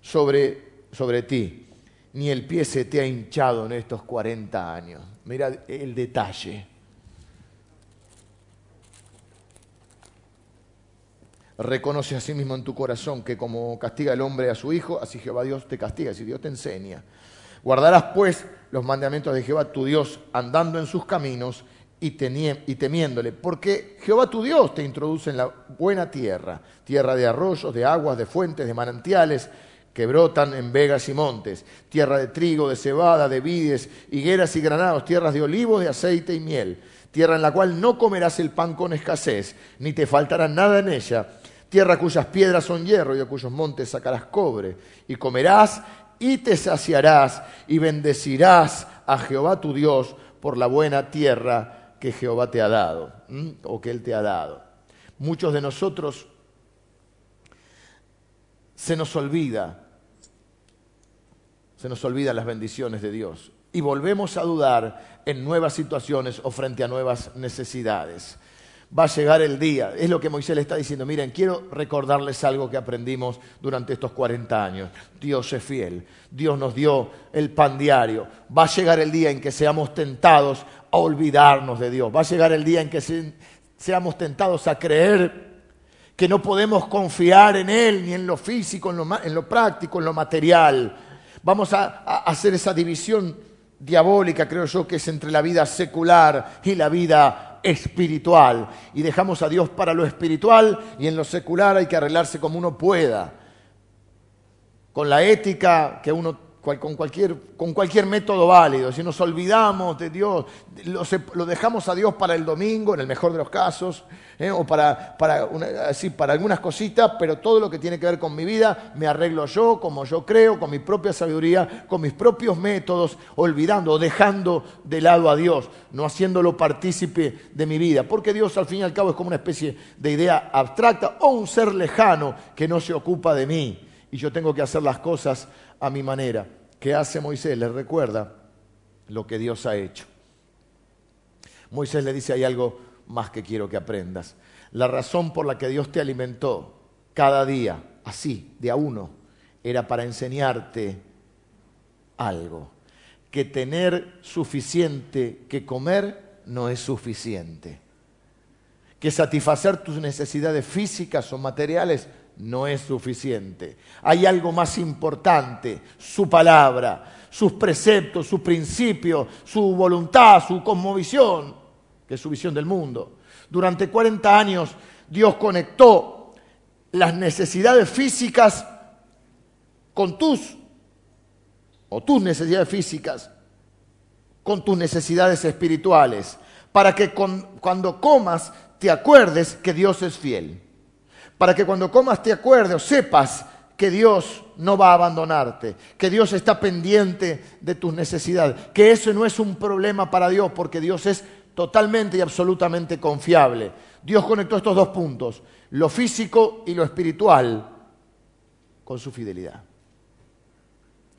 sobre, sobre ti, ni el pie se te ha hinchado en estos 40 años. Mira el detalle. Reconoce a sí mismo en tu corazón que como castiga el hombre a su hijo, así Jehová Dios te castiga, si Dios te enseña. Guardarás pues los mandamientos de Jehová tu Dios andando en sus caminos y, y temiéndole, porque Jehová tu Dios te introduce en la buena tierra, tierra de arroyos, de aguas, de fuentes, de manantiales, que brotan en vegas y montes, tierra de trigo, de cebada, de vides, higueras y granados, tierras de olivo, de aceite y miel, tierra en la cual no comerás el pan con escasez, ni te faltará nada en ella, tierra cuyas piedras son hierro y de cuyos montes sacarás cobre, y comerás y te saciarás y bendecirás a Jehová tu Dios por la buena tierra que Jehová te ha dado, o que Él te ha dado. Muchos de nosotros se nos olvida se nos olvidan las bendiciones de Dios y volvemos a dudar en nuevas situaciones o frente a nuevas necesidades. Va a llegar el día, es lo que Moisés le está diciendo, miren, quiero recordarles algo que aprendimos durante estos 40 años. Dios es fiel, Dios nos dio el pan diario. Va a llegar el día en que seamos tentados a olvidarnos de Dios. Va a llegar el día en que seamos tentados a creer que no podemos confiar en Él, ni en lo físico, en lo, práctico, en lo material Vamos a, hacer esa división diabólica, creo yo, que es entre la vida secular y la vida espiritual. Y dejamos a Dios para lo espiritual y en lo secular hay que arreglarse como uno pueda. Con la ética que uno con cualquier, con cualquier método válido. Si nos olvidamos de Dios, lo, dejamos a Dios para el domingo, en el mejor de los casos, ¿eh? o para, para, para algunas cositas, pero todo lo que tiene que ver con mi vida me arreglo yo, como yo creo, con mi propia sabiduría, con mis propios métodos, olvidando, dejando de lado a Dios, no haciéndolo partícipe de mi vida. Porque Dios al fin y al cabo es como una especie de idea abstracta o un ser lejano que no se ocupa de mí. Y yo tengo que hacer las cosas a mi manera. ¿Qué hace Moisés? Le recuerda lo que Dios ha hecho. Moisés le dice, hay algo más que quiero que aprendas. La razón por la que Dios te alimentó cada día, así, de a uno, era para enseñarte algo. Que tener suficiente que comer no es suficiente. Que satisfacer tus necesidades físicas o materiales no es suficiente. Hay algo más importante, su palabra, sus preceptos, su principio, su voluntad, su cosmovisión, que es su visión del mundo. Durante 40 años Dios conectó las necesidades físicas con tus, o tus necesidades físicas, con tus necesidades espirituales, para que cuando comas te acuerdes que Dios es fiel para que cuando comas te acuerdes o sepas que Dios no va a abandonarte, que Dios está pendiente de tus necesidades, que eso no es un problema para Dios porque Dios es totalmente y absolutamente confiable. Dios conectó estos dos puntos, lo físico y lo espiritual, con su fidelidad.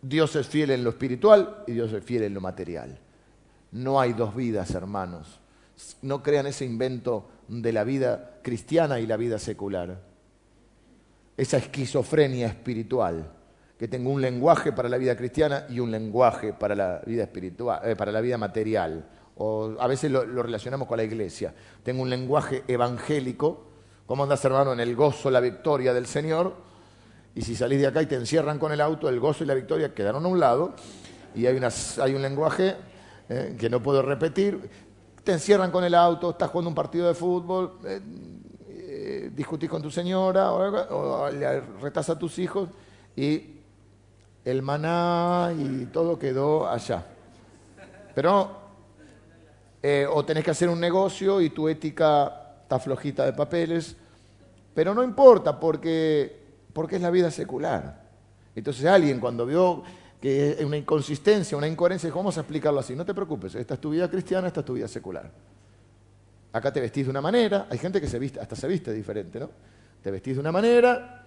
Dios es fiel en lo espiritual y Dios es fiel en lo material. No hay dos vidas, hermanos. No crean ese invento de la vida cristiana y la vida secular esa esquizofrenia espiritual, que tengo un lenguaje para la vida cristiana y un lenguaje para la vida espiritual, eh, para la vida material. O a veces lo, relacionamos con la iglesia. Tengo un lenguaje evangélico, ¿cómo andas hermano? En el gozo, la victoria del Señor. Y si salís de acá y te encierran con el auto, el gozo y la victoria quedaron a un lado. Y hay, hay un lenguaje eh, que no puedo repetir. Te encierran con el auto, estás jugando un partido de fútbol. Eh, discutís con tu señora o, le retas a tus hijos y el maná y todo quedó allá. Pero, eh, o tenés que hacer un negocio y tu ética está flojita de papeles, pero no importa porque, porque es la vida secular. Entonces alguien cuando vio que es una inconsistencia, una incoherencia, dijo, vamos a explicarlo así, no te preocupes, esta es tu vida cristiana, esta es tu vida secular. Acá te vestís de una manera, hay gente que se viste, hasta se viste diferente, ¿no? Te vestís de una manera.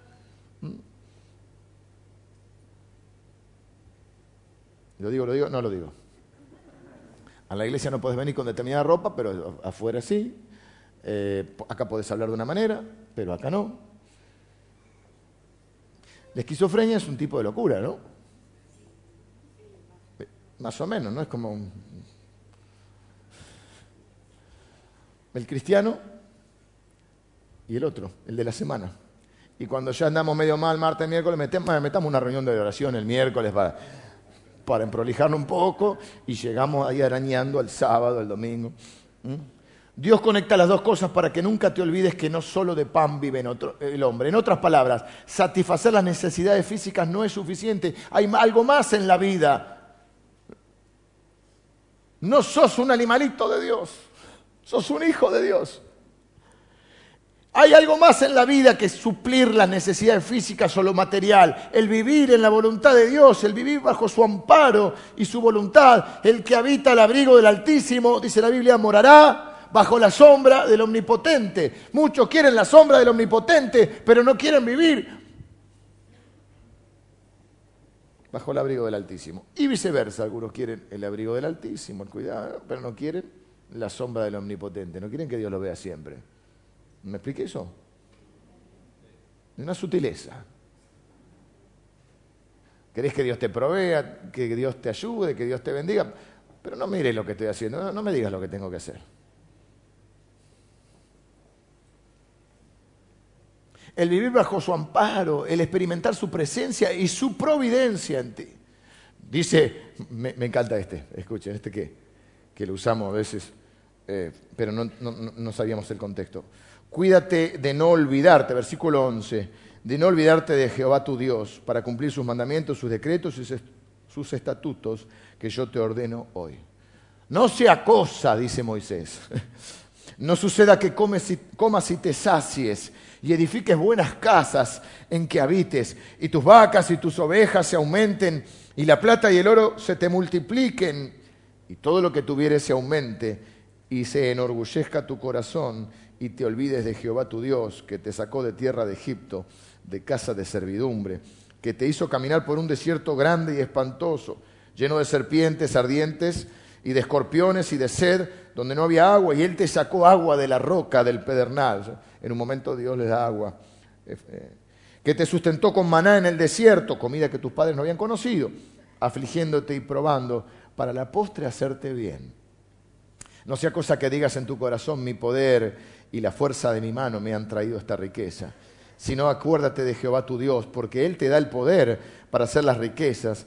Lo digo, lo digo, no lo digo. A la iglesia no puedes venir con determinada ropa, pero afuera sí. Eh, acá puedes hablar de una manera, pero acá no. La esquizofrenia es un tipo de locura, ¿no? Más o menos, ¿no? Es como el cristiano y el otro, el de la semana. Y cuando ya andamos medio mal, martes, miércoles, metemos, metamos una reunión de oración el miércoles para, para emprolijarlo un poco y llegamos ahí arañando el sábado, el domingo. Dios conecta las dos cosas para que nunca te olvides que no solo de pan vive el hombre. En otras palabras, satisfacer las necesidades físicas no es suficiente. Hay algo más en la vida. No sos un animalito de Dios, sos un hijo de Dios. Hay algo más en la vida que suplir las necesidades físicas o lo material. El vivir en la voluntad de Dios, el vivir bajo su amparo y su voluntad. El que habita al abrigo del Altísimo, dice la Biblia, morará bajo la sombra del Omnipotente. Muchos quieren la sombra del Omnipotente, pero no quieren vivir bajo el abrigo del Altísimo. Y viceversa, algunos quieren el abrigo del Altísimo, el cuidado, pero no quieren la sombra del Omnipotente, no quieren que Dios lo vea siempre. ¿Me expliqué eso? Una sutileza. ¿Querés que Dios te provea, que Dios te ayude, que Dios te bendiga? Pero no mires lo que estoy haciendo, no, me digas lo que tengo que hacer. El vivir bajo su amparo, el experimentar su presencia y su providencia en ti. Dice, me, encanta este, escuchen, este que, que lo usamos a veces, eh, pero no sabíamos el contexto. Cuídate de no olvidarte, versículo 11, de no olvidarte de Jehová tu Dios para cumplir sus mandamientos, sus decretos y sus estatutos que yo te ordeno hoy. No sea cosa, dice Moisés, no suceda que comas y te sacies y edifiques buenas casas en que habites y tus vacas y tus ovejas se aumenten y la plata y el oro se te multipliquen y todo lo que tuvieres se aumente y se enorgullezca tu corazón y te olvides de Jehová tu Dios, que te sacó de tierra de Egipto, de casa de servidumbre, que te hizo caminar por un desierto grande y espantoso, lleno de serpientes ardientes y de escorpiones y de sed, donde no había agua, y Él te sacó agua de la roca del pedernal. En un momento Dios les da agua. Eh, eh, que te sustentó con maná en el desierto, comida que tus padres no habían conocido, afligiéndote y probando, para la postre hacerte bien. No sea cosa que digas en tu corazón, mi poder y la fuerza de mi mano me han traído esta riqueza, sino acuérdate de Jehová tu Dios, porque Él te da el poder para hacer las riquezas,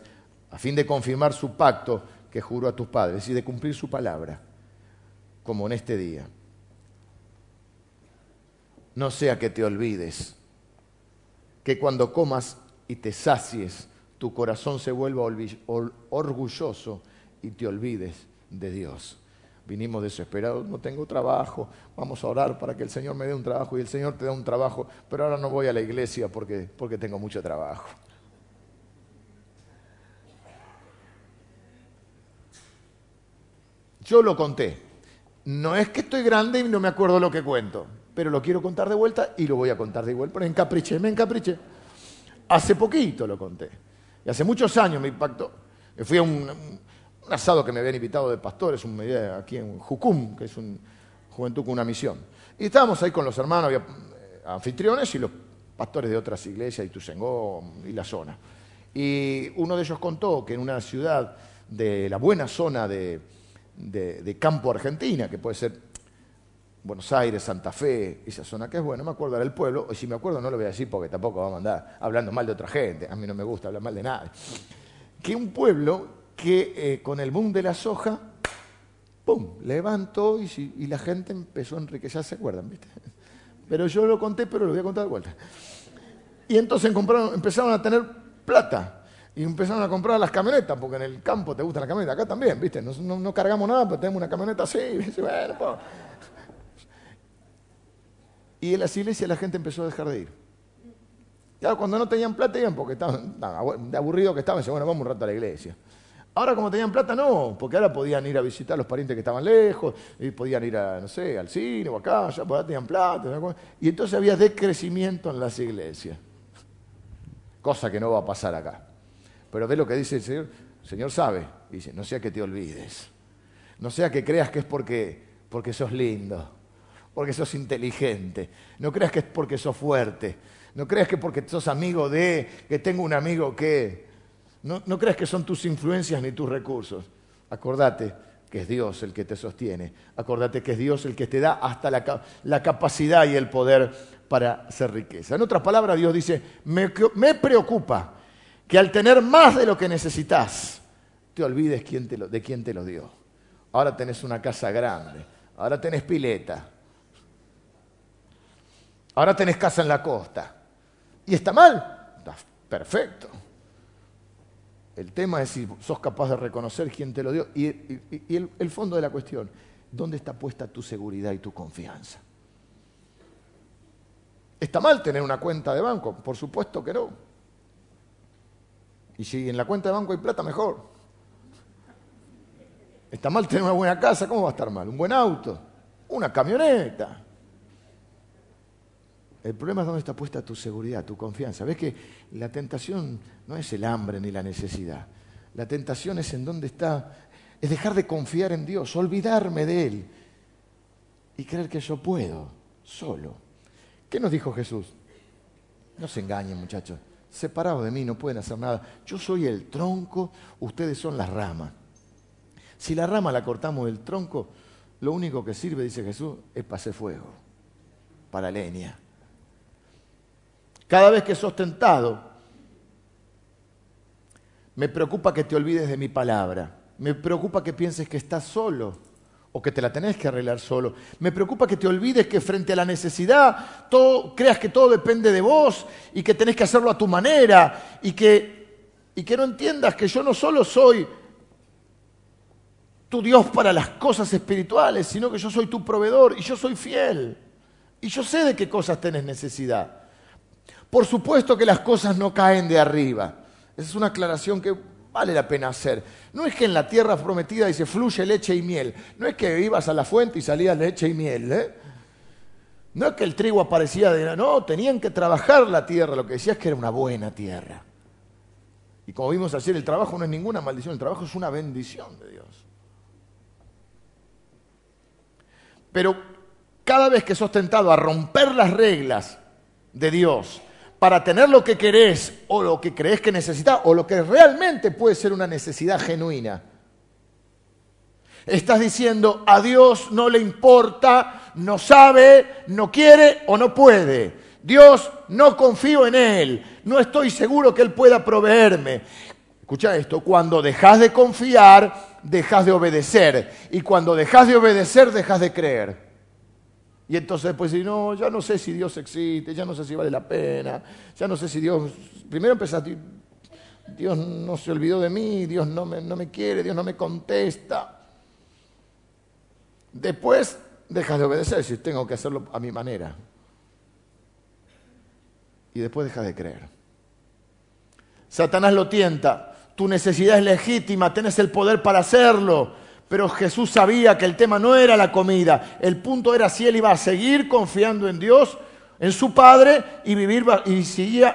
a fin de confirmar su pacto que juró a tus padres y de cumplir su palabra, como en este día. No sea que te olvides que cuando comas y te sacies, tu corazón se vuelva orgulloso y te olvides de Dios vinimos desesperados, no tengo trabajo, vamos a orar para que el Señor me dé un trabajo y el Señor te dé un trabajo, pero ahora no voy a la iglesia porque, porque tengo mucho trabajo. Yo lo conté. No es que estoy grande y no me acuerdo lo que cuento, pero lo quiero contar de vuelta y lo voy a contar de vuelta. Pero encapriché, me encapriché. Hace poquito lo conté. Y hace muchos años me impactó. Fui a un, un asado que me habían invitado de pastores, un aquí en Jucum, que es una juventud con una misión. Y estábamos ahí con los hermanos, había eh, anfitriones y los pastores de otras iglesias, Ituzengó y la zona. Y uno de ellos contó que en una ciudad de la buena zona de, campo argentina, que puede ser Buenos Aires, Santa Fe, esa zona que es buena, me acuerdo era el pueblo, y si me acuerdo no lo voy a decir porque tampoco vamos a andar hablando mal de otra gente, a mí no me gusta hablar mal de nadie, que un pueblo que eh, con el boom de la soja, ¡pum!, levantó y, la gente empezó a enriquecer, ¿se acuerdan? ¿viste? Pero yo lo conté, pero lo voy a contar de vuelta. Y entonces empezaron a tener plata. Y empezaron a comprar las camionetas, porque en el campo te gusta la camioneta, acá también, ¿viste? No, cargamos nada, pero tenemos una camioneta así. Y en las iglesias la gente empezó a dejar de ir. Claro, cuando no tenían plata iban porque estaban de aburrido que estaban, bueno, vamos un rato a la iglesia. Ahora como tenían plata no, porque ahora podían ir a visitar a los parientes que estaban lejos, y podían ir a, no sé, al cine o acá, ya pues, tenían plata. Y entonces había decrecimiento en las iglesias. Cosa que no va a pasar acá. Pero ve lo que dice el Señor. El Señor sabe. Dice, no sea que te olvides. No sea que creas que es porque, porque sos lindo, porque sos inteligente. No creas que es porque sos fuerte. No creas que porque sos amigo de, que tengo un amigo que... No, creas que son tus influencias ni tus recursos. Acordate que es Dios el que te sostiene. Acordate que es Dios el que te da hasta la, capacidad y el poder para hacer riqueza. En otras palabras, Dios dice, me, preocupa que al tener más de lo que necesitas, te olvides de quién te lo dio. Ahora tenés una casa grande, ahora tenés pileta, ahora tenés casa en la costa. ¿Y está mal? Está perfecto. El tema es si sos capaz de reconocer quién te lo dio. Y, el, el fondo de la cuestión, ¿dónde está puesta tu seguridad y tu confianza? ¿Está mal tener una cuenta de banco? Por supuesto que no. Y si en la cuenta de banco hay plata, mejor. Está mal tener una buena casa, ¿cómo va a estar mal? Un buen auto, una camioneta. El problema es dónde está puesta tu seguridad, tu confianza. Ves que la tentación no es el hambre ni la necesidad. La tentación es en dónde está, es dejar de confiar en Dios, olvidarme de Él y creer que yo puedo, solo. ¿Qué nos dijo Jesús? No se engañen, muchachos separados de mí, no pueden hacer nada. Yo soy el tronco, ustedes son las ramas. Si la rama la cortamos del tronco, lo único que sirve, dice Jesús, es para hacer fuego, para leña. Cada vez que sos tentado, me preocupa que te olvides de mi palabra. Me preocupa que pienses que estás solo o que te la tenés que arreglar solo. Me preocupa que te olvides que frente a la necesidad todo, creas que todo depende de vos y que tenés que hacerlo a tu manera y que, y que no entiendas que yo no solo soy tu Dios para las cosas espirituales, sino que yo soy tu proveedor y yo soy fiel. Y yo sé de qué cosas tenés necesidad. Por supuesto que las cosas no caen de arriba. Esa es una aclaración que vale la pena hacer. No es que en la tierra prometida dice fluye leche y miel. No es que ibas a la fuente y salía leche y miel. ¿eh? No es que el trigo aparecía de... No, tenían que trabajar la tierra. Lo que decía es que era una buena tierra. Y como vimos ayer, el trabajo no es ninguna maldición, el trabajo es una bendición de Dios. Pero cada vez que sos tentado a romper las reglas de Dios, para tener lo que querés o lo que crees que necesitas o lo que realmente puede ser una necesidad genuina. Estás diciendo a Dios no le importa, no sabe, no quiere o no puede. Dios, no confío en Él, no estoy seguro que Él pueda proveerme. Escucha esto, cuando dejas de confiar, dejas de obedecer. Y cuando dejas de obedecer, dejas de creer. Y entonces después decir, no, ya no sé si Dios existe, ya no sé si vale la pena, ya no sé si Dios... Primero empezaste, Dios no se olvidó de mí, Dios no me, no me quiere, Dios no me contesta. Después dejas de obedecer si tengo que hacerlo a mi manera. Y después dejas de creer. Satanás lo tienta, tu necesidad es legítima, tienes el poder para hacerlo pero Jesús sabía que el tema no era la comida, el punto era si él iba a seguir confiando en Dios, en su Padre, y, vivir, y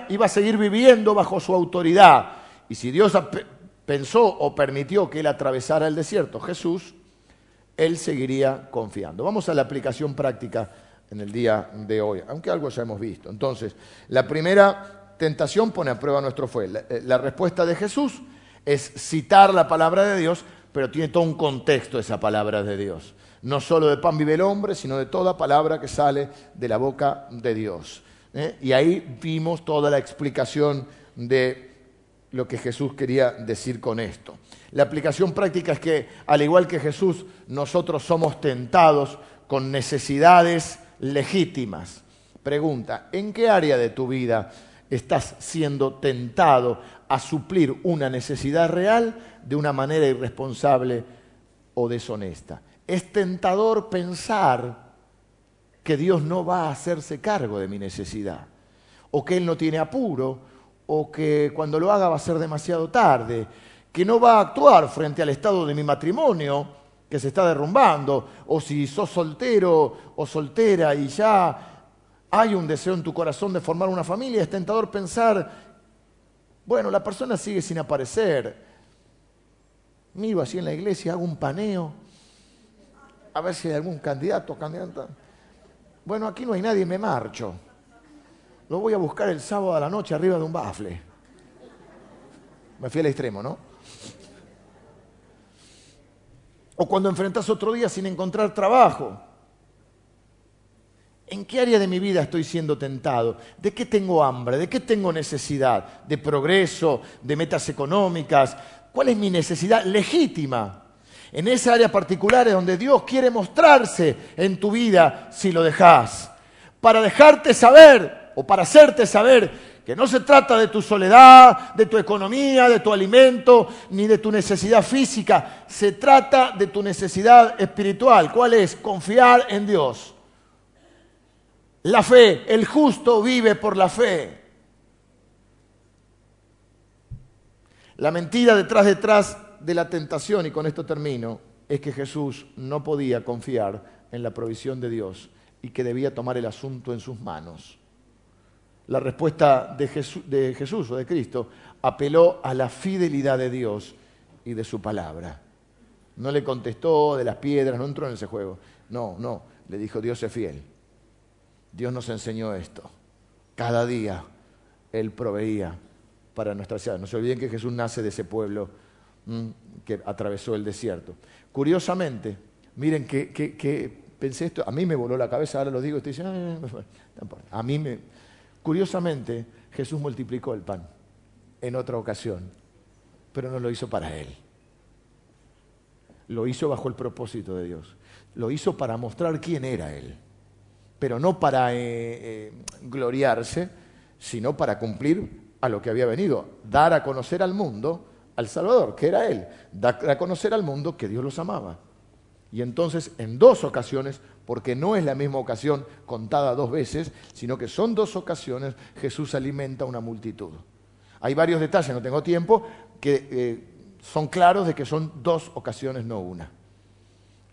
iba a seguir viviendo bajo su autoridad. Y si Dios pensó o permitió que él atravesara el desierto, Jesús, él seguiría confiando. Vamos a la aplicación práctica en el día de hoy, aunque algo ya hemos visto. Entonces, la primera tentación pone a prueba nuestro fe. la respuesta de Jesús es citar la palabra de Dios pero tiene todo un contexto esa palabra de Dios. No solo de pan vive el hombre, sino de toda palabra que sale de la boca de Dios. ¿eh? Y ahí vimos toda la explicación de lo que Jesús quería decir con esto. La aplicación práctica es que, al igual que Jesús, nosotros somos tentados con necesidades legítimas. Pregunta, ¿en qué área de tu vida estás siendo tentado a suplir una necesidad real de una manera irresponsable o deshonesta. Es tentador pensar que Dios no va a hacerse cargo de mi necesidad, o que Él no tiene apuro, o que cuando lo haga va a ser demasiado tarde, que no va a actuar frente al estado de mi matrimonio que se está derrumbando, o si sos soltero o soltera y ya hay un deseo en tu corazón de formar una familia, es tentador pensar, bueno, la persona sigue sin aparecer. Miro así en la iglesia, hago un paneo, a ver si hay algún candidato candidata. Bueno, aquí no hay nadie, me marcho. Lo voy a buscar el sábado a la noche arriba de un bafle. Me fui al extremo, ¿no? O cuando enfrentas otro día sin encontrar trabajo. ¿En qué área de mi vida estoy siendo tentado? ¿De qué tengo hambre? ¿De qué tengo necesidad? ¿De progreso? ¿De metas económicas? ¿Cuál es mi necesidad legítima? En esa área particular es donde Dios quiere mostrarse en tu vida si lo dejas. Para dejarte saber o para hacerte saber que no se trata de tu soledad, de tu economía, de tu alimento, ni de tu necesidad física. Se trata de tu necesidad espiritual. ¿Cuál es? Confiar en Dios. La fe, el justo vive por la fe. La mentira detrás detrás de la tentación, y con esto termino, es que Jesús no podía confiar en la provisión de Dios y que debía tomar el asunto en sus manos. La respuesta de Jesús, de Jesús o de Cristo apeló a la fidelidad de Dios y de su palabra. No le contestó de las piedras, no entró en ese juego. No, no, le dijo Dios es fiel. Dios nos enseñó esto. Cada día Él proveía para nuestra ciudad. No se olviden que Jesús nace de ese pueblo que atravesó el desierto. Curiosamente, miren que, pensé esto, a mí me voló la cabeza, ahora lo digo, estoy diciendo, a mí me... Curiosamente, Jesús multiplicó el pan en otra ocasión, pero no lo hizo para Él. Lo hizo bajo el propósito de Dios. Lo hizo para mostrar quién era Él pero no para eh, eh, gloriarse, sino para cumplir a lo que había venido, dar a conocer al mundo al Salvador, que era Él, dar a conocer al mundo que Dios los amaba. Y entonces en dos ocasiones, porque no es la misma ocasión contada dos veces, sino que son dos ocasiones, Jesús alimenta una multitud. Hay varios detalles, no tengo tiempo, que eh, son claros de que son dos ocasiones, no una,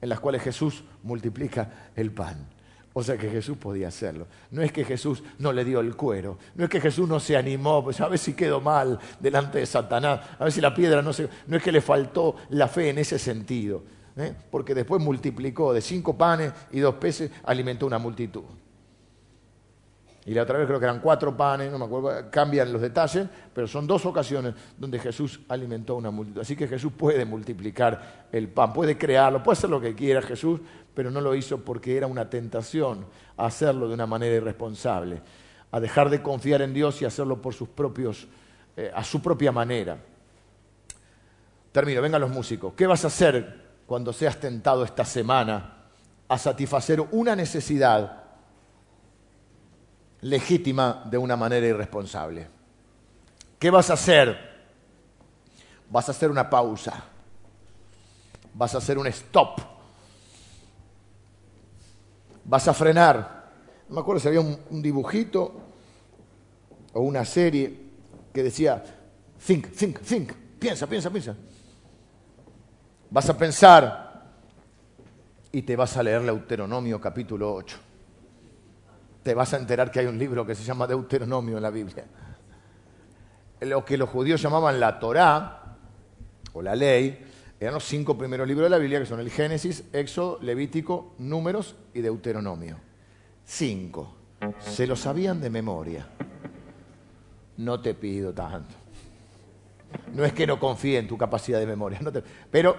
en las cuales Jesús multiplica el pan. O sea que Jesús podía hacerlo. No es que Jesús no le dio el cuero. No es que Jesús no se animó, pues a ver si quedó mal delante de Satanás. A ver si la piedra no se... No es que le faltó la fe en ese sentido. ¿eh? Porque después multiplicó de cinco panes y dos peces, alimentó una multitud. Y la otra vez creo que eran cuatro panes, no me acuerdo, cambian los detalles, pero son dos ocasiones donde Jesús alimentó una multitud. Así que Jesús puede multiplicar el pan, puede crearlo, puede hacer lo que quiera Jesús, pero no lo hizo porque era una tentación hacerlo de una manera irresponsable, a dejar de confiar en Dios y hacerlo por sus propios, eh, a su propia manera. Termino, vengan los músicos. ¿Qué vas a hacer cuando seas tentado esta semana a satisfacer una necesidad? Legítima de una manera irresponsable. ¿Qué vas a hacer? Vas a hacer una pausa. Vas a hacer un stop. Vas a frenar. No me acuerdo si había un, dibujito o una serie que decía, think, think, think, piensa, piensa, piensa. Vas a pensar y te vas a leer Deuteronomio capítulo 8 te vas a enterar que hay un libro que se llama Deuteronomio en la Biblia. Lo que los judíos llamaban la Torá, o la ley, eran los cinco primeros libros de la Biblia, que son el Génesis, Éxodo, Levítico, Números y Deuteronomio. Cinco. Se lo sabían de memoria. No te pido tanto. No es que no confíe en tu capacidad de memoria, pero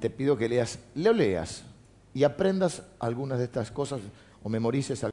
te pido que leas, lo leas y aprendas algunas de estas cosas o memorices